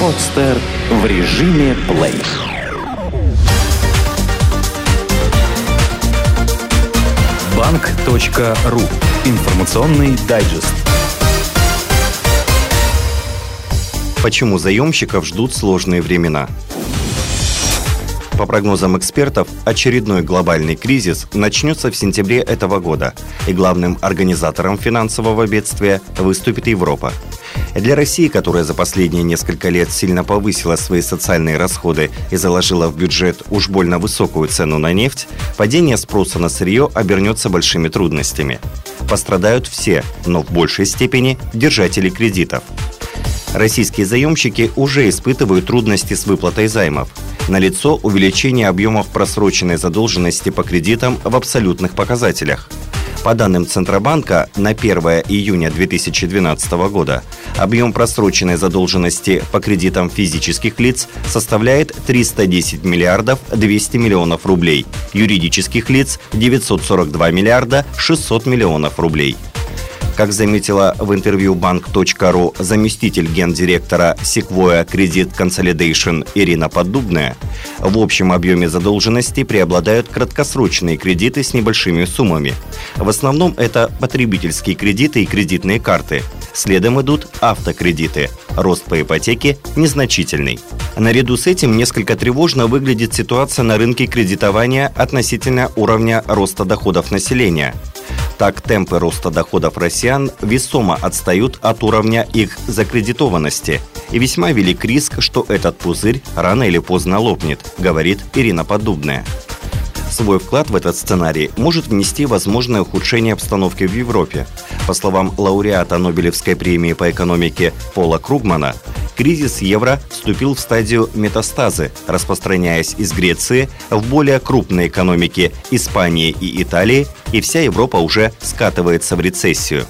Подстер в режиме плей. Банк.ру. Информационный дайджест. Почему заемщиков ждут сложные времена? По прогнозам экспертов, очередной глобальный кризис начнется в сентябре этого года, и главным организатором финансового бедствия выступит Европа. Для России, которая за последние несколько лет сильно повысила свои социальные расходы и заложила в бюджет уж больно высокую цену на нефть, падение спроса на сырье обернется большими трудностями. Пострадают все, но в большей степени держатели кредитов. Российские заемщики уже испытывают трудности с выплатой займов – Налицо увеличение объемов просроченной задолженности по кредитам в абсолютных показателях. По данным Центробанка, на 1 июня 2012 года объем просроченной задолженности по кредитам физических лиц составляет 310 миллиардов 200 миллионов рублей, юридических лиц – 942 миллиарда 600 миллионов рублей – как заметила в интервью банк.ру заместитель гендиректора Sequoia Credit Consolidation Ирина Поддубная, в общем объеме задолженности преобладают краткосрочные кредиты с небольшими суммами. В основном это потребительские кредиты и кредитные карты. Следом идут автокредиты. Рост по ипотеке незначительный. Наряду с этим несколько тревожно выглядит ситуация на рынке кредитования относительно уровня роста доходов населения. Так, темпы роста доходов россиян весомо отстают от уровня их закредитованности. И весьма велик риск, что этот пузырь рано или поздно лопнет, говорит Ирина Поддубная. Свой вклад в этот сценарий может внести возможное ухудшение обстановки в Европе. По словам лауреата Нобелевской премии по экономике Пола Кругмана, кризис евро вступил в стадию метастазы, распространяясь из Греции в более крупные экономики Испании и Италии, и вся Европа уже скатывается в рецессию.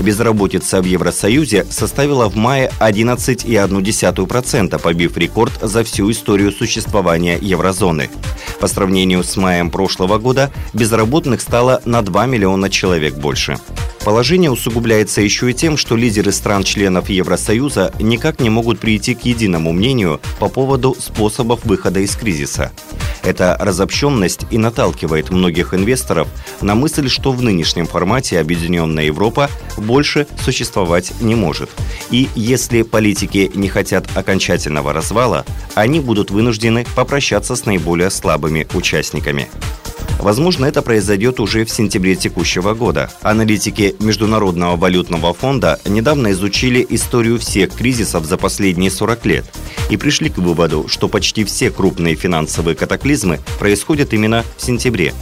Безработица в Евросоюзе составила в мае 11,1%, побив рекорд за всю историю существования еврозоны. По сравнению с маем прошлого года безработных стало на 2 миллиона человек больше. Положение усугубляется еще и тем, что лидеры стран-членов Евросоюза никак не могут прийти к единому мнению по поводу способов выхода из кризиса. Эта разобщенность и наталкивает многих инвесторов на мысль, что в нынешнем формате Объединенная Европа больше существовать не может. И если политики не хотят окончательного развала, они будут вынуждены попрощаться с наиболее слабыми участниками. Возможно, это произойдет уже в сентябре текущего года. Аналитики Международного валютного фонда недавно изучили историю всех кризисов за последние 40 лет и пришли к выводу, что почти все крупные финансовые катаклизмы происходят именно в сентябре.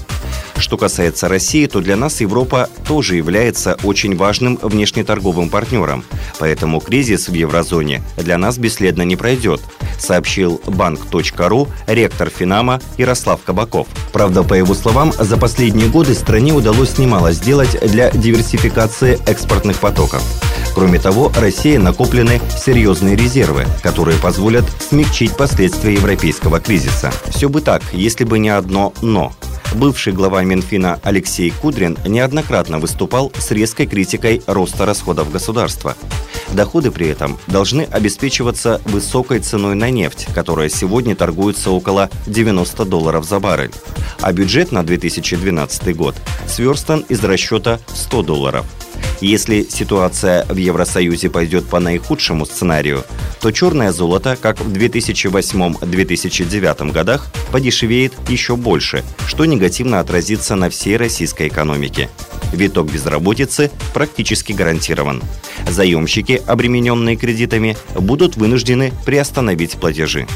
Что касается России, то для нас Европа тоже является очень важным внешнеторговым партнером. Поэтому кризис в еврозоне для нас бесследно не пройдет, сообщил банк.ру ректор Финама Ярослав Кабаков. Правда, по его словам, за последние годы стране удалось немало сделать для диверсификации экспортных потоков. Кроме того, России накоплены серьезные резервы, которые позволят смягчить последствия европейского кризиса. Все бы так, если бы не одно «но». Бывший глава Минфина Алексей Кудрин неоднократно выступал с резкой критикой роста расходов государства. Доходы при этом должны обеспечиваться высокой ценой на нефть, которая сегодня торгуется около 90 долларов за баррель. А бюджет на 2012 год сверстан из расчета 100 долларов. Если ситуация в Евросоюзе пойдет по наихудшему сценарию, то черное золото, как в 2008-2009 годах, подешевеет еще больше, что негативно отразится на всей российской экономике. Виток безработицы практически гарантирован. Заемщики, обремененные кредитами, будут вынуждены приостановить платежи.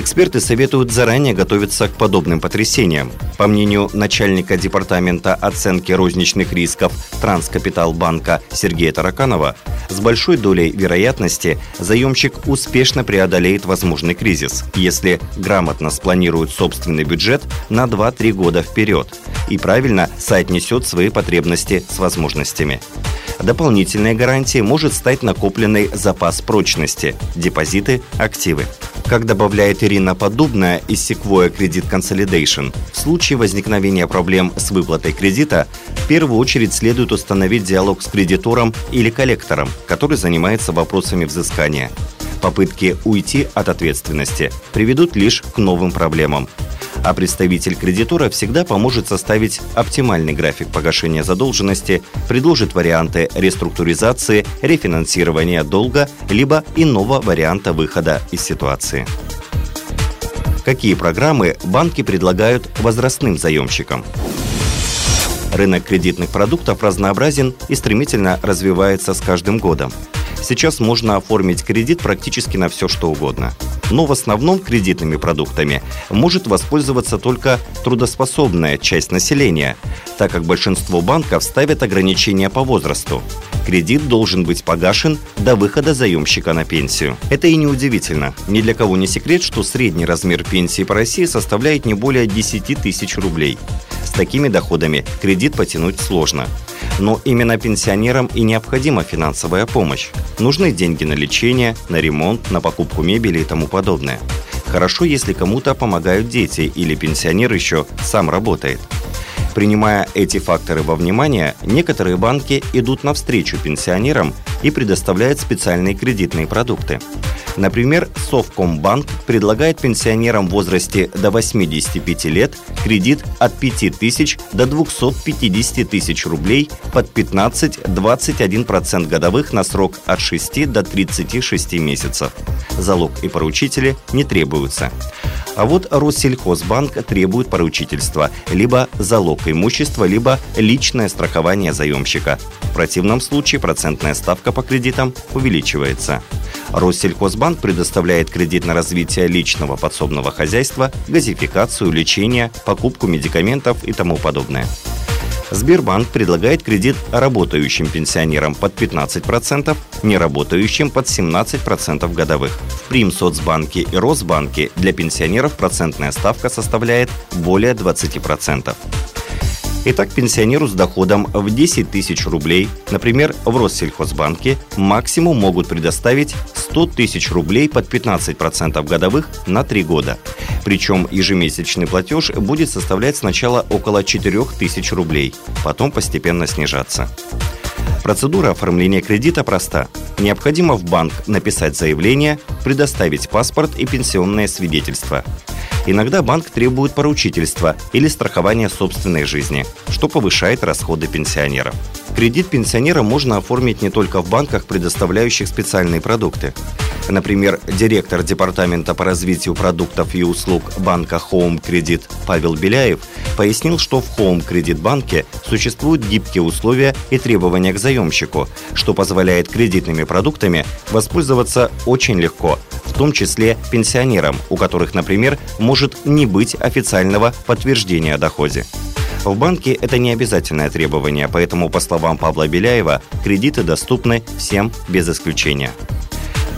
Эксперты советуют заранее готовиться к подобным потрясениям. По мнению начальника департамента оценки розничных рисков Транскапитал банка Сергея Тараканова, с большой долей вероятности заемщик успешно преодолеет возможный кризис, если грамотно спланирует собственный бюджет на 2-3 года вперед и правильно соотнесет свои потребности с возможностями. Дополнительной гарантией может стать накопленный запас прочности, депозиты, активы. Как добавляет Ирина Подобная из Sequoia Credit Consolidation, в случае возникновения проблем с выплатой кредита первую очередь следует установить диалог с кредитором или коллектором, который занимается вопросами взыскания. Попытки уйти от ответственности приведут лишь к новым проблемам. А представитель кредитора всегда поможет составить оптимальный график погашения задолженности, предложит варианты реструктуризации, рефинансирования долга, либо иного варианта выхода из ситуации. Какие программы банки предлагают возрастным заемщикам? Рынок кредитных продуктов разнообразен и стремительно развивается с каждым годом. Сейчас можно оформить кредит практически на все, что угодно. Но в основном кредитными продуктами может воспользоваться только трудоспособная часть населения, так как большинство банков ставят ограничения по возрасту. Кредит должен быть погашен до выхода заемщика на пенсию. Это и не удивительно. Ни для кого не секрет, что средний размер пенсии по России составляет не более 10 тысяч рублей. С такими доходами кредит потянуть сложно. Но именно пенсионерам и необходима финансовая помощь. Нужны деньги на лечение, на ремонт, на покупку мебели и тому подобное. Хорошо, если кому-то помогают дети или пенсионер еще сам работает. Принимая эти факторы во внимание, некоторые банки идут навстречу пенсионерам и предоставляют специальные кредитные продукты. Например, Совкомбанк предлагает пенсионерам в возрасте до 85 лет кредит от 5 тысяч до 250 тысяч рублей под 15-21% годовых на срок от 6 до 36 месяцев. Залог и поручители не требуются. А вот Россельхозбанк требует поручительства, либо залог имущества, либо личное страхование заемщика. В противном случае процентная ставка по кредитам увеличивается. Россельхозбанк предоставляет кредит на развитие личного подсобного хозяйства, газификацию, лечение, покупку медикаментов и тому подобное. Сбербанк предлагает кредит работающим пенсионерам под 15%, неработающим под 17% годовых. В Примсоцбанке и Росбанке для пенсионеров процентная ставка составляет более 20%. Итак, пенсионеру с доходом в 10 тысяч рублей, например, в Россельхозбанке, максимум могут предоставить 100 тысяч рублей под 15% годовых на 3 года. Причем ежемесячный платеж будет составлять сначала около 4 тысяч рублей, потом постепенно снижаться. Процедура оформления кредита проста. Необходимо в банк написать заявление, предоставить паспорт и пенсионное свидетельство. Иногда банк требует поручительства или страхования собственной жизни, что повышает расходы пенсионеров. Кредит пенсионера можно оформить не только в банках, предоставляющих специальные продукты. Например, директор Департамента по развитию продуктов и услуг банка Home Credit Павел Беляев пояснил, что в Home Credit банке существуют гибкие условия и требования к заемщику, что позволяет кредитными продуктами воспользоваться очень легко, том числе пенсионерам, у которых, например, может не быть официального подтверждения о доходе. В банке это не обязательное требование, поэтому, по словам Павла Беляева, кредиты доступны всем без исключения.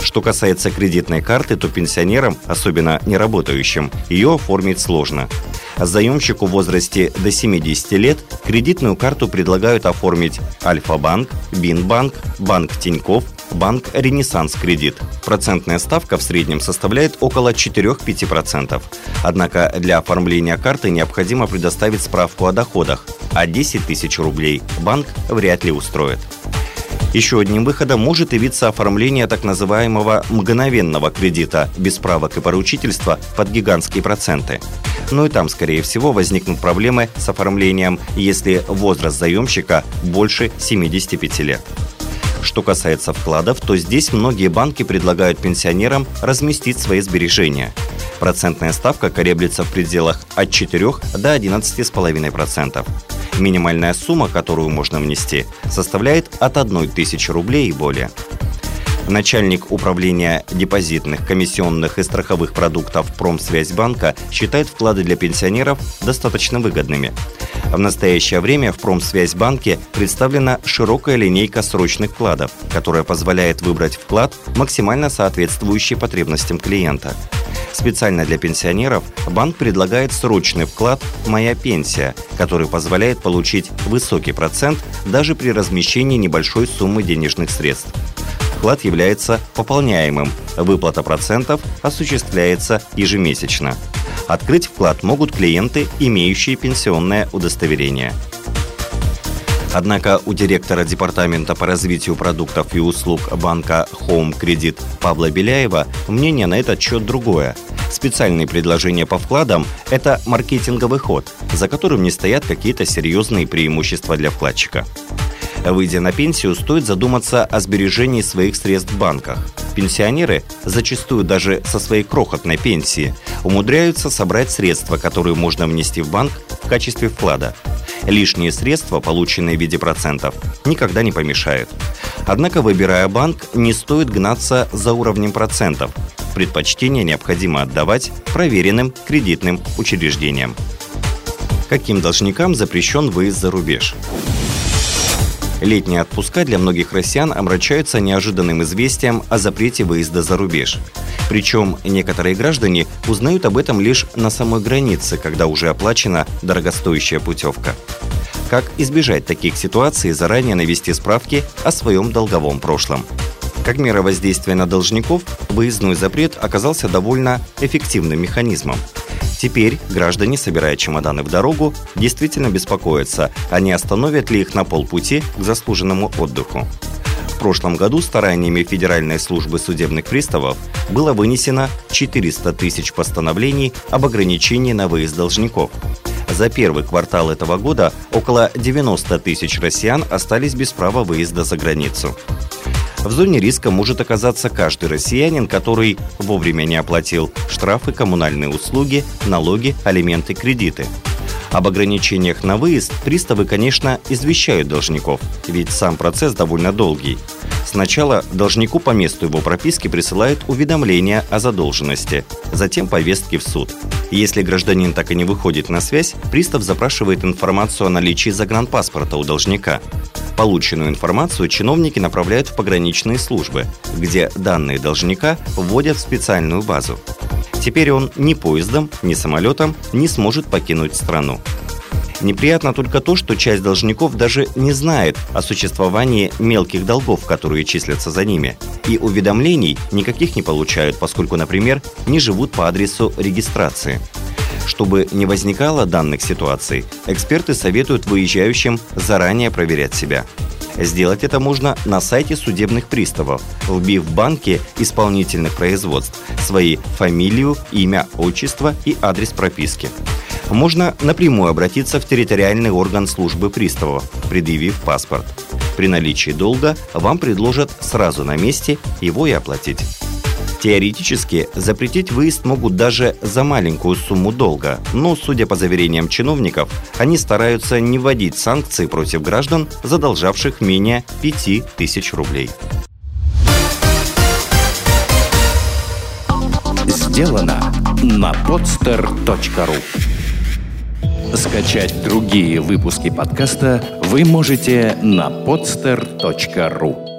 Что касается кредитной карты, то пенсионерам, особенно неработающим, ее оформить сложно. Заемщику в возрасте до 70 лет кредитную карту предлагают оформить Альфа-банк, Бинбанк, Банк Тиньков, Банк Ренессанс Кредит. Процентная ставка в среднем составляет около 4-5%. Однако для оформления карты необходимо предоставить справку о доходах, а 10 тысяч рублей банк вряд ли устроит. Еще одним выходом может явиться оформление так называемого мгновенного кредита без правок и поручительства под гигантские проценты. Но и там, скорее всего, возникнут проблемы с оформлением, если возраст заемщика больше 75 лет. Что касается вкладов, то здесь многие банки предлагают пенсионерам разместить свои сбережения. Процентная ставка колеблется в пределах от 4 до 11,5%. Минимальная сумма, которую можно внести, составляет от 1 тысячи рублей и более. Начальник управления депозитных, комиссионных и страховых продуктов Промсвязьбанка считает вклады для пенсионеров достаточно выгодными. В настоящее время в Промсвязьбанке представлена широкая линейка срочных вкладов, которая позволяет выбрать вклад, максимально соответствующий потребностям клиента. Специально для пенсионеров банк предлагает срочный вклад «Моя пенсия», который позволяет получить высокий процент даже при размещении небольшой суммы денежных средств. Вклад является пополняемым, выплата процентов осуществляется ежемесячно. Открыть вклад могут клиенты, имеющие пенсионное удостоверение. Однако у директора Департамента по развитию продуктов и услуг банка Home Credit Павла Беляева мнение на этот счет другое. Специальные предложения по вкладам – это маркетинговый ход, за которым не стоят какие-то серьезные преимущества для вкладчика. Выйдя на пенсию, стоит задуматься о сбережении своих средств в банках. Пенсионеры, зачастую даже со своей крохотной пенсии, умудряются собрать средства, которые можно внести в банк в качестве вклада. Лишние средства, полученные в виде процентов, никогда не помешают. Однако, выбирая банк, не стоит гнаться за уровнем процентов. Предпочтение необходимо отдавать проверенным кредитным учреждениям. Каким должникам запрещен выезд за рубеж? Летние отпуска для многих россиян омрачаются неожиданным известием о запрете выезда за рубеж. Причем некоторые граждане узнают об этом лишь на самой границе, когда уже оплачена дорогостоящая путевка. Как избежать таких ситуаций заранее навести справки о своем долговом прошлом? Как мера воздействия на должников, выездной запрет оказался довольно эффективным механизмом – Теперь граждане, собирая чемоданы в дорогу, действительно беспокоятся, а не остановят ли их на полпути к заслуженному отдыху. В прошлом году стараниями Федеральной службы судебных приставов было вынесено 400 тысяч постановлений об ограничении на выезд должников. За первый квартал этого года около 90 тысяч россиян остались без права выезда за границу. В зоне риска может оказаться каждый россиянин, который вовремя не оплатил штрафы, коммунальные услуги, налоги, алименты, кредиты. Об ограничениях на выезд приставы, конечно, извещают должников, ведь сам процесс довольно долгий. Сначала должнику по месту его прописки присылают уведомление о задолженности, затем повестки в суд. Если гражданин так и не выходит на связь, пристав запрашивает информацию о наличии загранпаспорта у должника. Полученную информацию чиновники направляют в пограничные службы, где данные должника вводят в специальную базу. Теперь он ни поездом, ни самолетом не сможет покинуть страну. Неприятно только то, что часть должников даже не знает о существовании мелких долгов, которые числятся за ними. И уведомлений никаких не получают, поскольку, например, не живут по адресу регистрации. Чтобы не возникало данных ситуаций, эксперты советуют выезжающим заранее проверять себя. Сделать это можно на сайте судебных приставов, вбив в банке исполнительных производств свои фамилию, имя, отчество и адрес прописки. Можно напрямую обратиться в территориальный орган службы приставов, предъявив паспорт. При наличии долга вам предложат сразу на месте его и оплатить. Теоретически запретить выезд могут даже за маленькую сумму долга, но, судя по заверениям чиновников, они стараются не вводить санкции против граждан, задолжавших менее 5000 рублей. Сделано на podster.ru Скачать другие выпуски подкаста вы можете на podster.ru